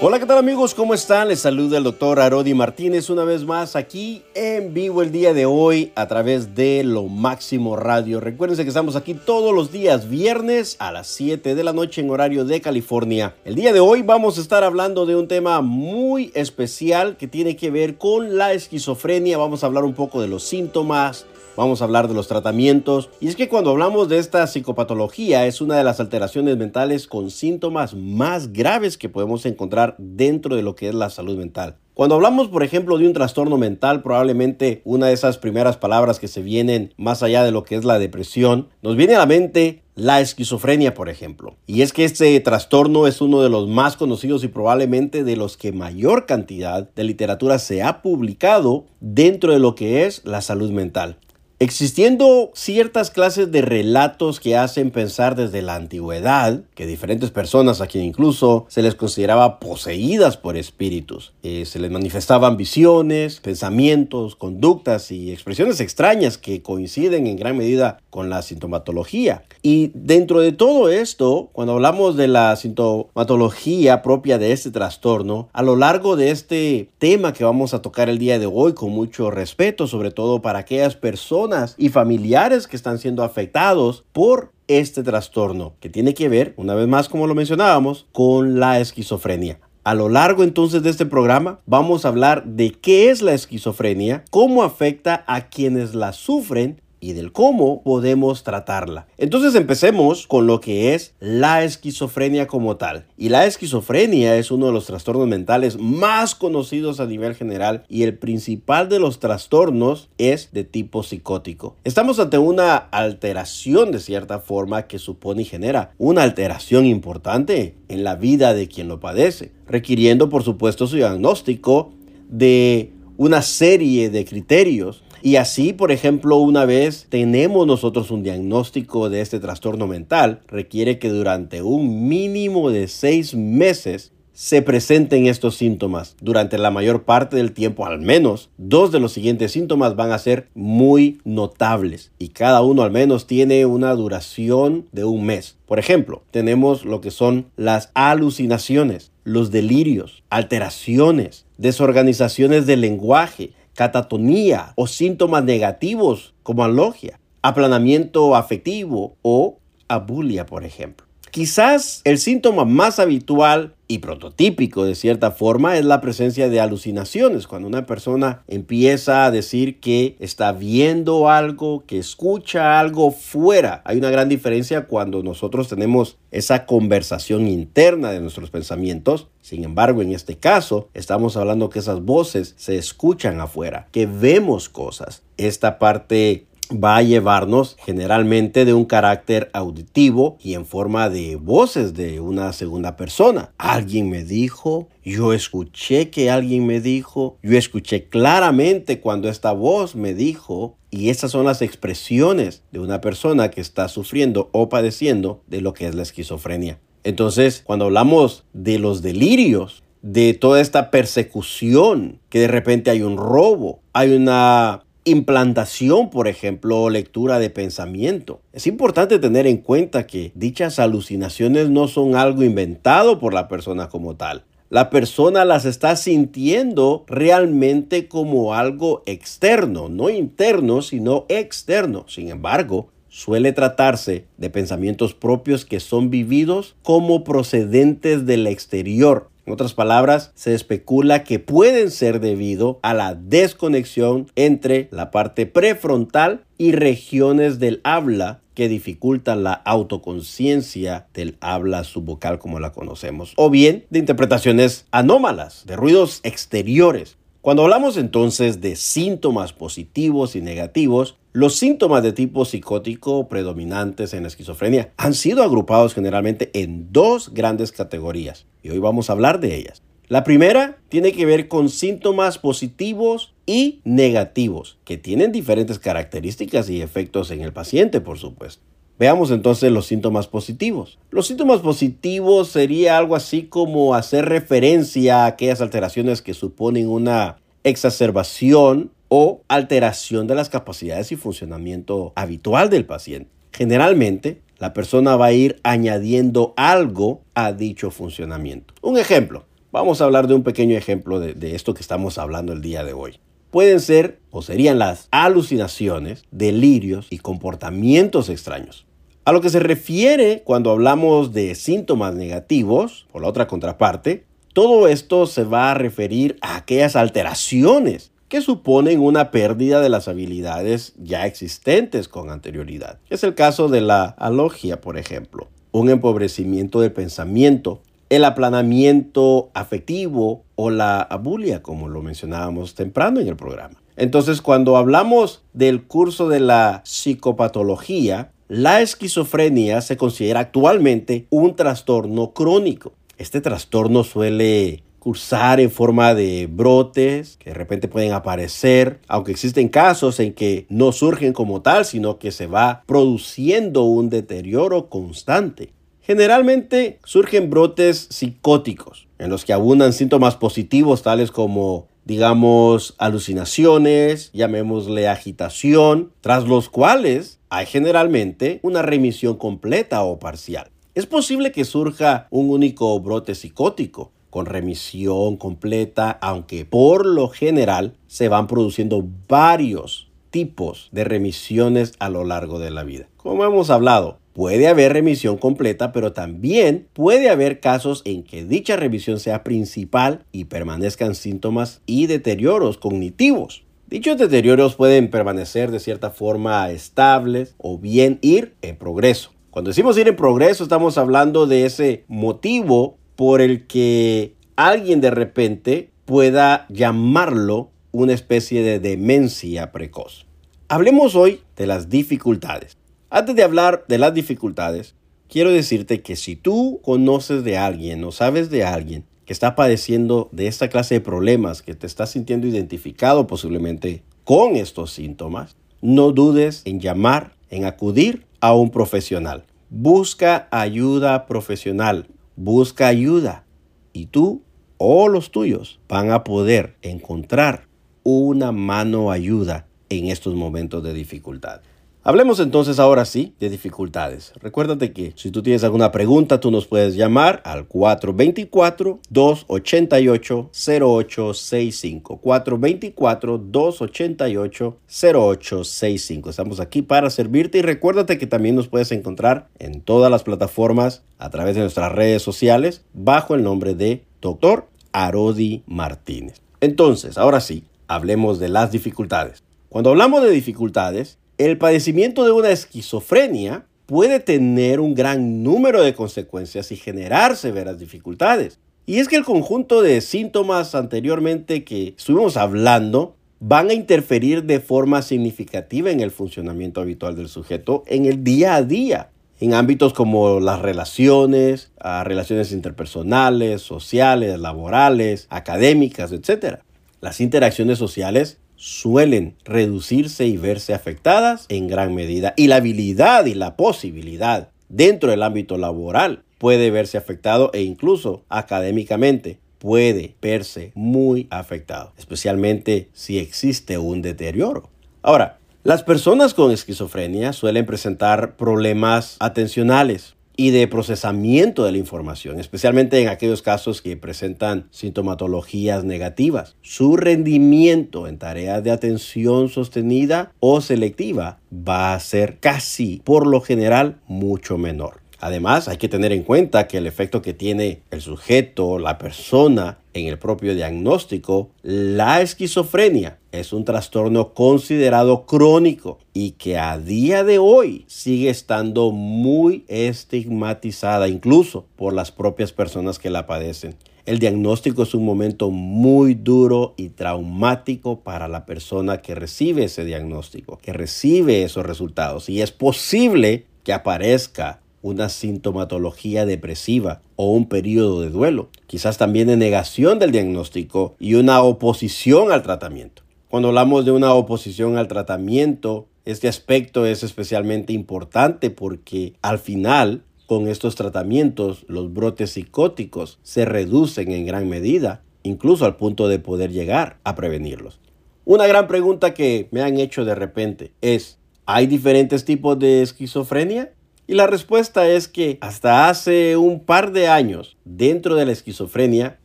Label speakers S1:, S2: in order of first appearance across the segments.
S1: Hola, ¿qué tal amigos? ¿Cómo están? Les saluda el doctor Arodi Martínez una vez más aquí en vivo el día de hoy a través de Lo Máximo Radio. Recuerden que estamos aquí todos los días viernes a las 7 de la noche en horario de California. El día de hoy vamos a estar hablando de un tema muy especial que tiene que ver con la esquizofrenia. Vamos a hablar un poco de los síntomas, Vamos a hablar de los tratamientos. Y es que cuando hablamos de esta psicopatología es una de las alteraciones mentales con síntomas más graves que podemos encontrar dentro de lo que es la salud mental. Cuando hablamos, por ejemplo, de un trastorno mental, probablemente una de esas primeras palabras que se vienen más allá de lo que es la depresión, nos viene a la mente la esquizofrenia, por ejemplo. Y es que este trastorno es uno de los más conocidos y probablemente de los que mayor cantidad de literatura se ha publicado dentro de lo que es la salud mental. Existiendo ciertas clases de relatos que hacen pensar desde la antigüedad que diferentes personas a quien incluso se les consideraba poseídas por espíritus, eh, se les manifestaban visiones, pensamientos, conductas y expresiones extrañas que coinciden en gran medida con la sintomatología. Y dentro de todo esto, cuando hablamos de la sintomatología propia de este trastorno, a lo largo de este tema que vamos a tocar el día de hoy con mucho respeto, sobre todo para aquellas personas y familiares que están siendo afectados por este trastorno, que tiene que ver, una vez más como lo mencionábamos, con la esquizofrenia. A lo largo entonces de este programa vamos a hablar de qué es la esquizofrenia, cómo afecta a quienes la sufren y del cómo podemos tratarla. Entonces empecemos con lo que es la esquizofrenia como tal. Y la esquizofrenia es uno de los trastornos mentales más conocidos a nivel general y el principal de los trastornos es de tipo psicótico. Estamos ante una alteración de cierta forma que supone y genera una alteración importante en la vida de quien lo padece, requiriendo por supuesto su diagnóstico de una serie de criterios y así, por ejemplo, una vez tenemos nosotros un diagnóstico de este trastorno mental, requiere que durante un mínimo de seis meses se presenten estos síntomas. Durante la mayor parte del tiempo, al menos, dos de los siguientes síntomas van a ser muy notables y cada uno al menos tiene una duración de un mes. Por ejemplo, tenemos lo que son las alucinaciones, los delirios, alteraciones, desorganizaciones del lenguaje, catatonía o síntomas negativos como alogia, aplanamiento afectivo o abulia, por ejemplo. Quizás el síntoma más habitual y prototípico de cierta forma es la presencia de alucinaciones, cuando una persona empieza a decir que está viendo algo, que escucha algo fuera. Hay una gran diferencia cuando nosotros tenemos esa conversación interna de nuestros pensamientos. Sin embargo, en este caso, estamos hablando que esas voces se escuchan afuera, que vemos cosas. Esta parte va a llevarnos generalmente de un carácter auditivo y en forma de voces de una segunda persona. Alguien me dijo, yo escuché que alguien me dijo, yo escuché claramente cuando esta voz me dijo, y esas son las expresiones de una persona que está sufriendo o padeciendo de lo que es la esquizofrenia. Entonces, cuando hablamos de los delirios, de toda esta persecución, que de repente hay un robo, hay una implantación, por ejemplo, o lectura de pensamiento. Es importante tener en cuenta que dichas alucinaciones no son algo inventado por la persona como tal. La persona las está sintiendo realmente como algo externo, no interno, sino externo. Sin embargo, suele tratarse de pensamientos propios que son vividos como procedentes del exterior en otras palabras, se especula que pueden ser debido a la desconexión entre la parte prefrontal y regiones del habla que dificultan la autoconciencia del habla subvocal como la conocemos, o bien de interpretaciones anómalas, de ruidos exteriores. Cuando hablamos entonces de síntomas positivos y negativos, los síntomas de tipo psicótico predominantes en la esquizofrenia han sido agrupados generalmente en dos grandes categorías y hoy vamos a hablar de ellas. La primera tiene que ver con síntomas positivos y negativos, que tienen diferentes características y efectos en el paciente, por supuesto. Veamos entonces los síntomas positivos. Los síntomas positivos sería algo así como hacer referencia a aquellas alteraciones que suponen una exacerbación o alteración de las capacidades y funcionamiento habitual del paciente. Generalmente, la persona va a ir añadiendo algo a dicho funcionamiento. Un ejemplo, Vamos a hablar de un pequeño ejemplo de, de esto que estamos hablando el día de hoy pueden ser o serían las alucinaciones, delirios y comportamientos extraños. A lo que se refiere cuando hablamos de síntomas negativos, por la otra contraparte, todo esto se va a referir a aquellas alteraciones que suponen una pérdida de las habilidades ya existentes con anterioridad. Es el caso de la alogia, por ejemplo, un empobrecimiento del pensamiento, el aplanamiento afectivo o la abulia, como lo mencionábamos temprano en el programa. Entonces, cuando hablamos del curso de la psicopatología, la esquizofrenia se considera actualmente un trastorno crónico. Este trastorno suele cursar en forma de brotes que de repente pueden aparecer, aunque existen casos en que no surgen como tal, sino que se va produciendo un deterioro constante. Generalmente surgen brotes psicóticos, en los que abundan síntomas positivos tales como digamos, alucinaciones, llamémosle agitación, tras los cuales hay generalmente una remisión completa o parcial. Es posible que surja un único brote psicótico con remisión completa, aunque por lo general se van produciendo varios tipos de remisiones a lo largo de la vida. Como hemos hablado, Puede haber remisión completa, pero también puede haber casos en que dicha remisión sea principal y permanezcan síntomas y deterioros cognitivos. Dichos deterioros pueden permanecer de cierta forma estables o bien ir en progreso. Cuando decimos ir en progreso estamos hablando de ese motivo por el que alguien de repente pueda llamarlo una especie de demencia precoz. Hablemos hoy de las dificultades. Antes de hablar de las dificultades, quiero decirte que si tú conoces de alguien o sabes de alguien que está padeciendo de esta clase de problemas, que te está sintiendo identificado posiblemente con estos síntomas, no dudes en llamar, en acudir a un profesional. Busca ayuda profesional, busca ayuda y tú o los tuyos van a poder encontrar una mano ayuda en estos momentos de dificultad. Hablemos entonces ahora sí de dificultades. Recuérdate que si tú tienes alguna pregunta, tú nos puedes llamar al 424-288-0865. 424-288-0865. Estamos aquí para servirte y recuérdate que también nos puedes encontrar en todas las plataformas a través de nuestras redes sociales bajo el nombre de Dr. Arodi Martínez. Entonces, ahora sí, hablemos de las dificultades. Cuando hablamos de dificultades, el padecimiento de una esquizofrenia puede tener un gran número de consecuencias y generar severas dificultades. Y es que el conjunto de síntomas anteriormente que estuvimos hablando van a interferir de forma significativa en el funcionamiento habitual del sujeto en el día a día, en ámbitos como las relaciones, relaciones interpersonales, sociales, laborales, académicas, etc. Las interacciones sociales suelen reducirse y verse afectadas en gran medida. Y la habilidad y la posibilidad dentro del ámbito laboral puede verse afectado e incluso académicamente puede verse muy afectado, especialmente si existe un deterioro. Ahora, las personas con esquizofrenia suelen presentar problemas atencionales, y de procesamiento de la información, especialmente en aquellos casos que presentan sintomatologías negativas. Su rendimiento en tareas de atención sostenida o selectiva va a ser casi, por lo general, mucho menor. Además, hay que tener en cuenta que el efecto que tiene el sujeto, la persona, en el propio diagnóstico, la esquizofrenia es un trastorno considerado crónico y que a día de hoy sigue estando muy estigmatizada incluso por las propias personas que la padecen. El diagnóstico es un momento muy duro y traumático para la persona que recibe ese diagnóstico, que recibe esos resultados y es posible que aparezca una sintomatología depresiva o un periodo de duelo, quizás también de negación del diagnóstico y una oposición al tratamiento. Cuando hablamos de una oposición al tratamiento, este aspecto es especialmente importante porque al final con estos tratamientos los brotes psicóticos se reducen en gran medida, incluso al punto de poder llegar a prevenirlos. Una gran pregunta que me han hecho de repente es, ¿hay diferentes tipos de esquizofrenia? Y la respuesta es que hasta hace un par de años, dentro de la esquizofrenia,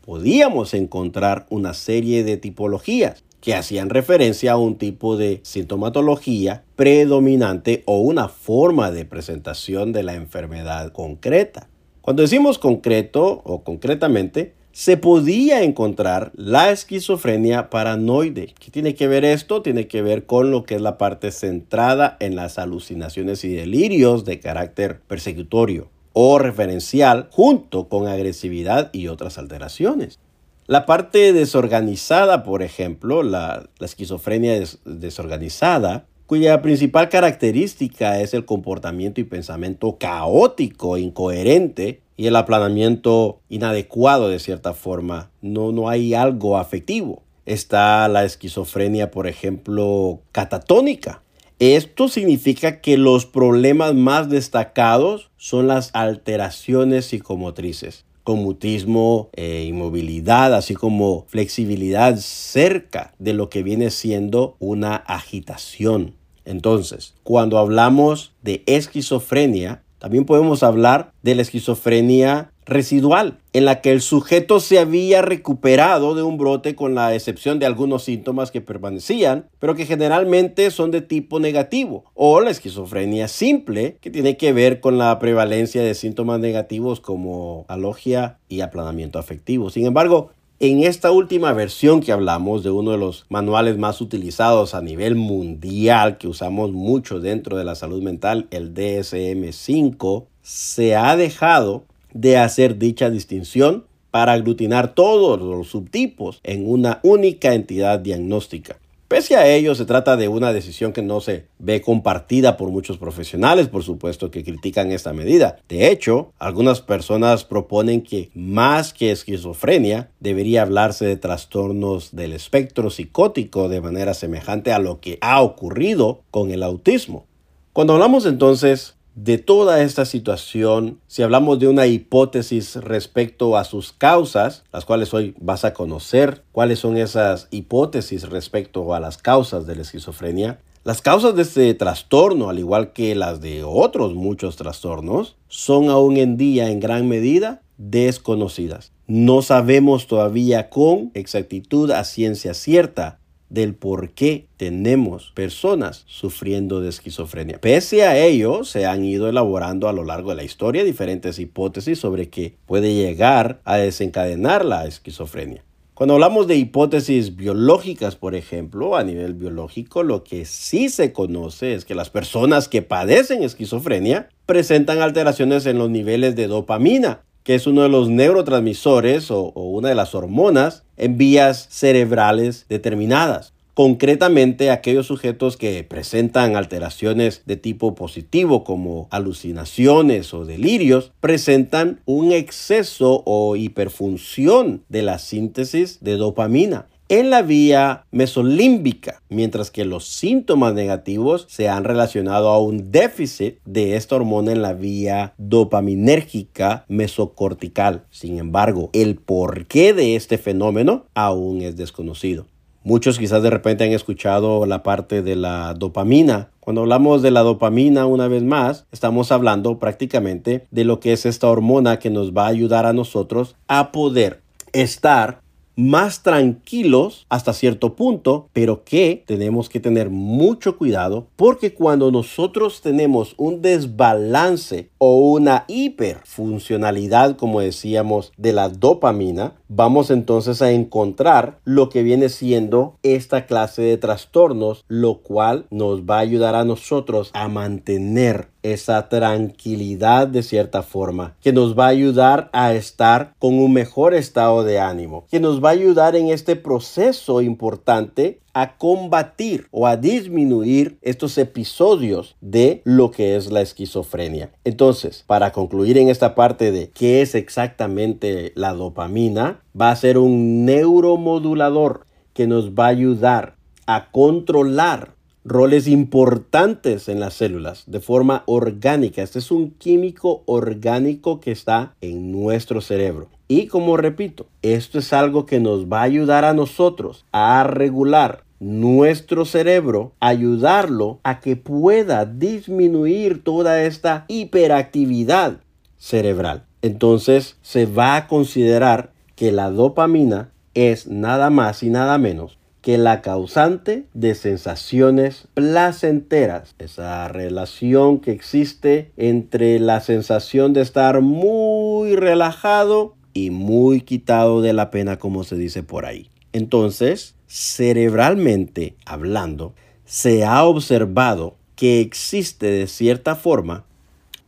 S1: podíamos encontrar una serie de tipologías que hacían referencia a un tipo de sintomatología predominante o una forma de presentación de la enfermedad concreta. Cuando decimos concreto o concretamente, se podía encontrar la esquizofrenia paranoide. ¿Qué tiene que ver esto? Tiene que ver con lo que es la parte centrada en las alucinaciones y delirios de carácter persecutorio o referencial junto con agresividad y otras alteraciones. La parte desorganizada, por ejemplo, la, esquizofrenia desorganizada, cuya principal característica es el comportamiento y pensamiento caótico, incoherente y el aplanamiento inadecuado de cierta forma. No, no hay algo afectivo. Está la esquizofrenia, por ejemplo, catatónica. Esto significa que los problemas más destacados son las alteraciones psicomotrices con mutismo, e inmovilidad, así como flexibilidad cerca de lo que viene siendo una agitación. Entonces, cuando hablamos de esquizofrenia, también podemos hablar de la esquizofrenia residual, en la que el sujeto se había recuperado de un brote con la excepción de algunos síntomas que permanecían, pero que generalmente son de tipo negativo, o la esquizofrenia simple, que tiene que ver con la prevalencia de síntomas negativos como alogia y aplanamiento afectivo. Sin embargo, en esta última versión que hablamos de uno de los manuales más utilizados a nivel mundial que usamos mucho dentro de la salud mental, el DSM5, se ha dejado de hacer dicha distinción para aglutinar todos los subtipos en una única entidad diagnóstica. Pese a ello, se trata de una decisión que no se ve compartida por muchos profesionales, por supuesto, que critican esta medida. De hecho, algunas personas proponen que más que esquizofrenia, debería hablarse de trastornos del espectro psicótico de manera semejante a lo que ha ocurrido con el autismo. Cuando hablamos entonces de toda esta situación, si hablamos de una hipótesis respecto a sus causas, las cuales hoy vas a conocer, cuáles son esas hipótesis respecto a las causas de la esquizofrenia, las causas de este trastorno, al igual que las de otros muchos trastornos, son aún en día en gran medida desconocidas. No sabemos todavía con exactitud a ciencia cierta del por qué tenemos personas sufriendo de esquizofrenia. Pese a ello, se han ido elaborando a lo largo de la historia diferentes hipótesis sobre qué puede llegar a desencadenar la esquizofrenia. Cuando hablamos de hipótesis biológicas, por ejemplo, a nivel biológico, lo que sí se conoce es que las personas que padecen esquizofrenia presentan alteraciones en los niveles de dopamina, que es uno de los neurotransmisores o, una de las hormonas en vías cerebrales determinadas. Concretamente, aquellos sujetos que presentan alteraciones de tipo positivo como alucinaciones o delirios presentan un exceso o hiperfunción de la síntesis de dopamina en la vía mesolímbica, mientras que los síntomas negativos se han relacionado a un déficit de esta hormona en la vía dopaminérgica mesocortical. Sin embargo, el porqué de este fenómeno aún es desconocido. Muchos quizás de repente han escuchado la parte de la dopamina. Cuando hablamos de la dopamina una vez más, estamos hablando prácticamente de lo que es esta hormona que nos va a ayudar a nosotros a poder estar más tranquilos hasta cierto punto, pero que tenemos que tener mucho cuidado porque cuando nosotros tenemos un desbalance o una hiperfuncionalidad, como decíamos, de la dopamina, vamos entonces a encontrar lo que viene siendo esta clase de trastornos, lo cual nos va a ayudar a nosotros a mantener esa tranquilidad de cierta forma, que nos va a ayudar a estar con un mejor estado de ánimo, que nos va a ayudar en este proceso importante a combatir o a disminuir estos episodios de lo que es la esquizofrenia. Entonces, para concluir en esta parte de qué es exactamente la dopamina, va a ser un neuromodulador que nos va a ayudar a controlar roles importantes en las células de forma orgánica. Este es un químico orgánico que está en nuestro cerebro. Y como repito, esto es algo que nos va a ayudar a nosotros a regular nuestro cerebro, ayudarlo a que pueda disminuir toda esta hiperactividad cerebral. Entonces se va a considerar que la dopamina es nada más y nada menos que la causante de sensaciones placenteras, esa relación que existe entre la sensación de estar muy relajado y muy quitado de la pena, como se dice por ahí. Entonces, cerebralmente hablando, se ha observado que existe de cierta forma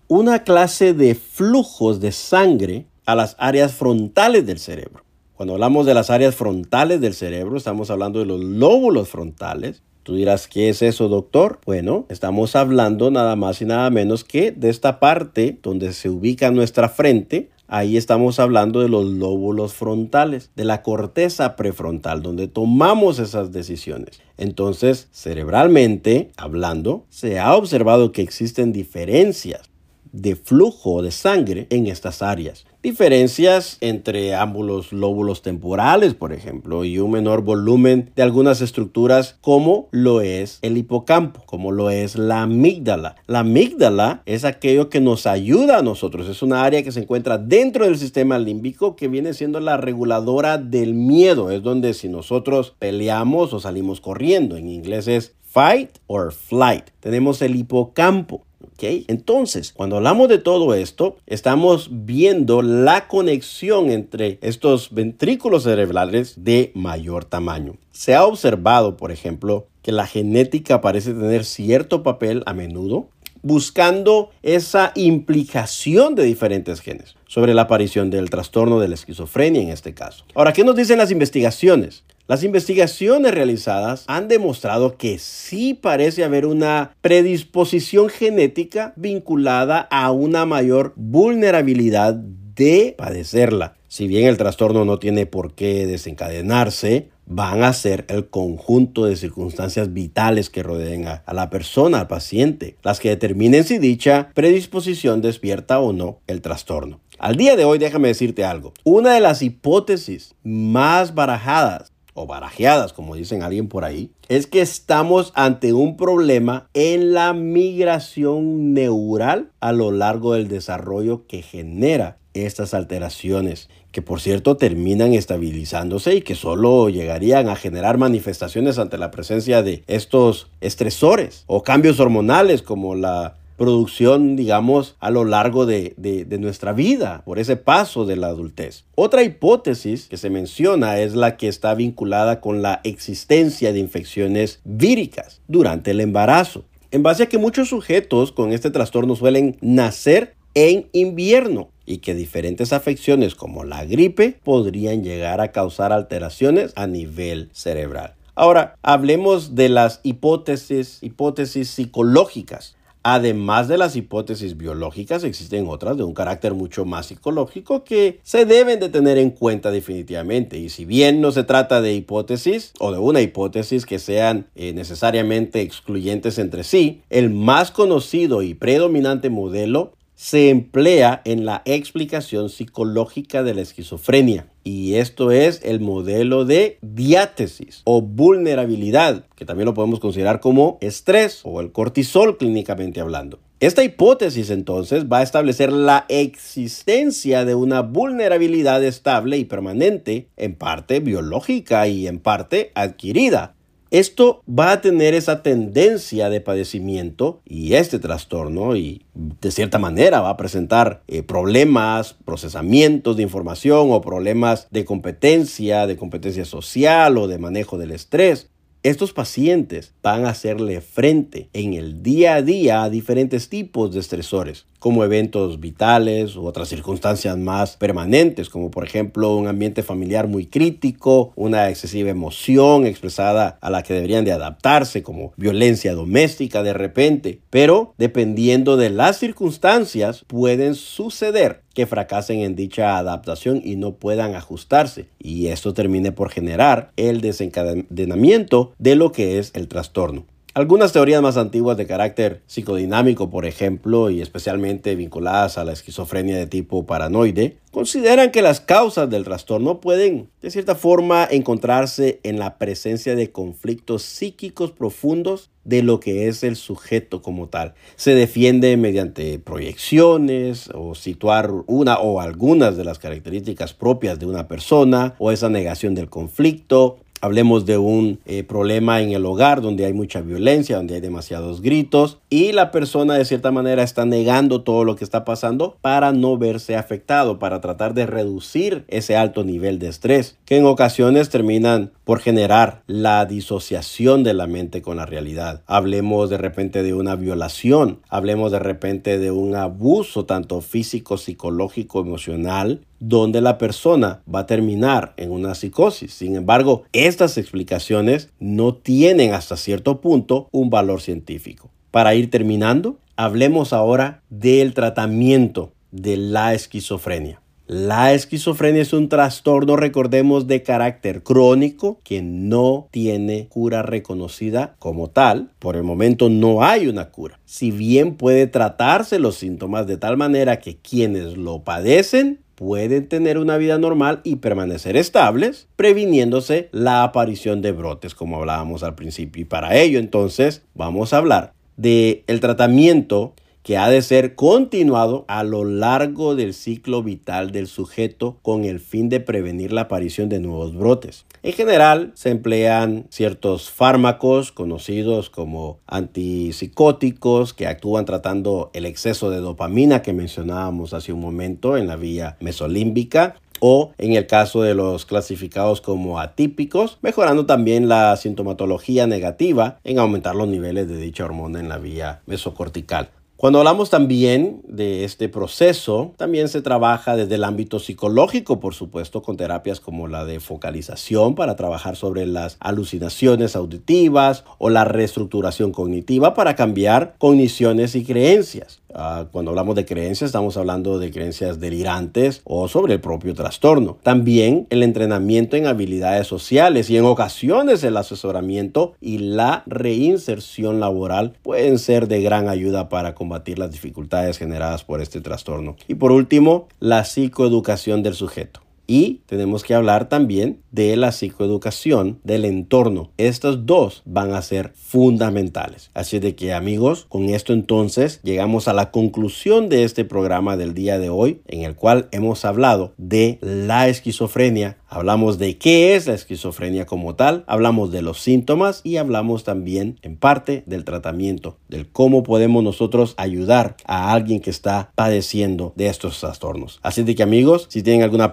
S1: una clase de flujos de sangre a las áreas frontales del cerebro. Cuando hablamos de las áreas frontales del cerebro, estamos hablando de los lóbulos frontales. Tú dirás, ¿qué es eso, doctor? Bueno, estamos hablando nada más y nada menos que de esta parte donde se ubica nuestra frente. Ahí estamos hablando de los lóbulos frontales, de la corteza prefrontal, donde tomamos esas decisiones. Entonces, cerebralmente hablando, se ha observado que existen diferencias de flujo de sangre en estas áreas. Diferencias entre ambos los lóbulos temporales, por ejemplo, y un menor volumen de algunas estructuras como lo es el hipocampo, como lo es la amígdala. La amígdala es aquello que nos ayuda a nosotros, es una área que se encuentra dentro del sistema límbico que viene siendo la reguladora del miedo, es donde si nosotros peleamos o salimos corriendo, en inglés es fight or flight. Tenemos el hipocampo entonces, cuando hablamos de todo esto, estamos viendo la conexión entre estos ventrículos cerebrales de mayor tamaño. Se ha observado, por ejemplo, que la genética parece tener cierto papel a menudo buscando esa implicación de diferentes genes sobre la aparición del trastorno de la esquizofrenia en este caso. Ahora, ¿qué nos dicen las investigaciones? Las investigaciones realizadas han demostrado que sí parece haber una predisposición genética vinculada a una mayor vulnerabilidad de padecerla. Si bien el trastorno no tiene por qué desencadenarse, van a ser el conjunto de circunstancias vitales que rodeen a, la persona, al paciente, las que determinen si dicha predisposición despierta o no el trastorno. Al día de hoy, déjame decirte algo. Una de las hipótesis más barajadas o barajeadas, como dicen alguien por ahí, es que estamos ante un problema en la migración neural a lo largo del desarrollo que genera estas alteraciones, que por cierto terminan estabilizándose y que solo llegarían a generar manifestaciones ante la presencia de estos estresores o cambios hormonales como la producción, digamos, a lo largo de, nuestra vida, por ese paso de la adultez. Otra hipótesis que se menciona es la que está vinculada con la existencia de infecciones víricas durante el embarazo. En base a que muchos sujetos con este trastorno suelen nacer en invierno y que diferentes afecciones como la gripe podrían llegar a causar alteraciones a nivel cerebral. Ahora, hablemos de las hipótesis, hipótesis psicológicas. Además de las hipótesis biológicas, existen otras de un carácter mucho más psicológico que se deben de tener en cuenta definitivamente. Y si bien no se trata de hipótesis o de una hipótesis que sean eh, necesariamente excluyentes entre sí, el más conocido y predominante modelo se emplea en la explicación psicológica de la esquizofrenia. Y esto es el modelo de diátesis o vulnerabilidad, que también lo podemos considerar como estrés o el cortisol clínicamente hablando. Esta hipótesis entonces va a establecer la existencia de una vulnerabilidad estable y permanente, en parte biológica y en parte adquirida, esto va a tener esa tendencia de padecimiento y este trastorno y de cierta manera va a presentar eh, problemas, procesamientos de información o problemas de competencia, de competencia social o de manejo del estrés. Estos pacientes van a hacerle frente en el día a día a diferentes tipos de estresores, como eventos vitales u otras circunstancias más permanentes, como por ejemplo un ambiente familiar muy crítico, una excesiva emoción expresada a la que deberían de adaptarse, como violencia doméstica de repente. Pero dependiendo de las circunstancias, pueden suceder que fracasen en dicha adaptación y no puedan ajustarse. Y esto termine por generar el desencadenamiento de lo que es el trastorno. Algunas teorías más antiguas de carácter psicodinámico, por ejemplo, y especialmente vinculadas a la esquizofrenia de tipo paranoide, consideran que las causas del trastorno pueden, de cierta forma, encontrarse en la presencia de conflictos psíquicos profundos de lo que es el sujeto como tal. Se defiende mediante proyecciones o situar una o algunas de las características propias de una persona o esa negación del conflicto Hablemos de un eh, problema en el hogar donde hay mucha violencia, donde hay demasiados gritos y la persona de cierta manera está negando todo lo que está pasando para no verse afectado, para tratar de reducir ese alto nivel de estrés, que en ocasiones terminan por generar la disociación de la mente con la realidad. Hablemos de repente de una violación, hablemos de repente de un abuso tanto físico, psicológico, emocional, donde la persona va a terminar en una psicosis. Sin embargo, estas explicaciones no tienen hasta cierto punto un valor científico. Para ir terminando, hablemos ahora del tratamiento de la esquizofrenia. La esquizofrenia es un trastorno, recordemos, de carácter crónico que no tiene cura reconocida como tal. Por el momento no hay una cura. Si bien puede tratarse los síntomas de tal manera que quienes lo padecen pueden tener una vida normal y permanecer estables, previniéndose la aparición de brotes, como hablábamos al principio. Y para ello, entonces, vamos a hablar del el tratamiento que ha de ser continuado a lo largo del ciclo vital del sujeto con el fin de prevenir la aparición de nuevos brotes. En general se emplean ciertos fármacos conocidos como antipsicóticos que actúan tratando el exceso de dopamina que mencionábamos hace un momento en la vía mesolímbica o en el caso de los clasificados como atípicos, mejorando también la sintomatología negativa en aumentar los niveles de dicha hormona en la vía mesocortical. Cuando hablamos también de este proceso, también se trabaja desde el ámbito psicológico, por supuesto, con terapias como la de focalización para trabajar sobre las alucinaciones auditivas o la reestructuración cognitiva para cambiar cogniciones y creencias. Ah, cuando hablamos de creencias, estamos hablando de creencias delirantes o sobre el propio trastorno. También el entrenamiento en habilidades sociales y en ocasiones el asesoramiento y la reinserción laboral pueden ser de gran ayuda para combatir las dificultades generadas por este trastorno. Y por último, la psicoeducación del sujeto. Y tenemos que hablar también de la psicoeducación del entorno. Estas dos van a ser fundamentales. Así de que amigos, con esto entonces llegamos a la conclusión de este programa del día de hoy en el cual hemos hablado de la esquizofrenia Hablamos de qué es la esquizofrenia como tal, hablamos de los síntomas y hablamos también en parte del tratamiento, del cómo podemos nosotros ayudar a alguien que está padeciendo de estos trastornos. Así de que amigos, si tienen alguna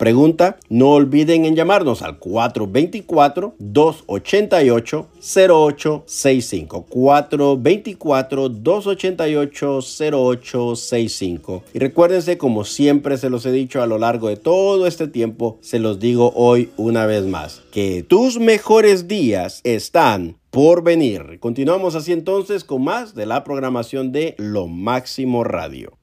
S1: no olviden en llamarnos al 424-288-0865. 424-288-0865. Y recuérdense, como siempre se los he dicho a lo largo de todo este tiempo, se los digo hoy una vez más, que tus mejores días están por venir. Continuamos así entonces con más de la programación de Lo Máximo Radio.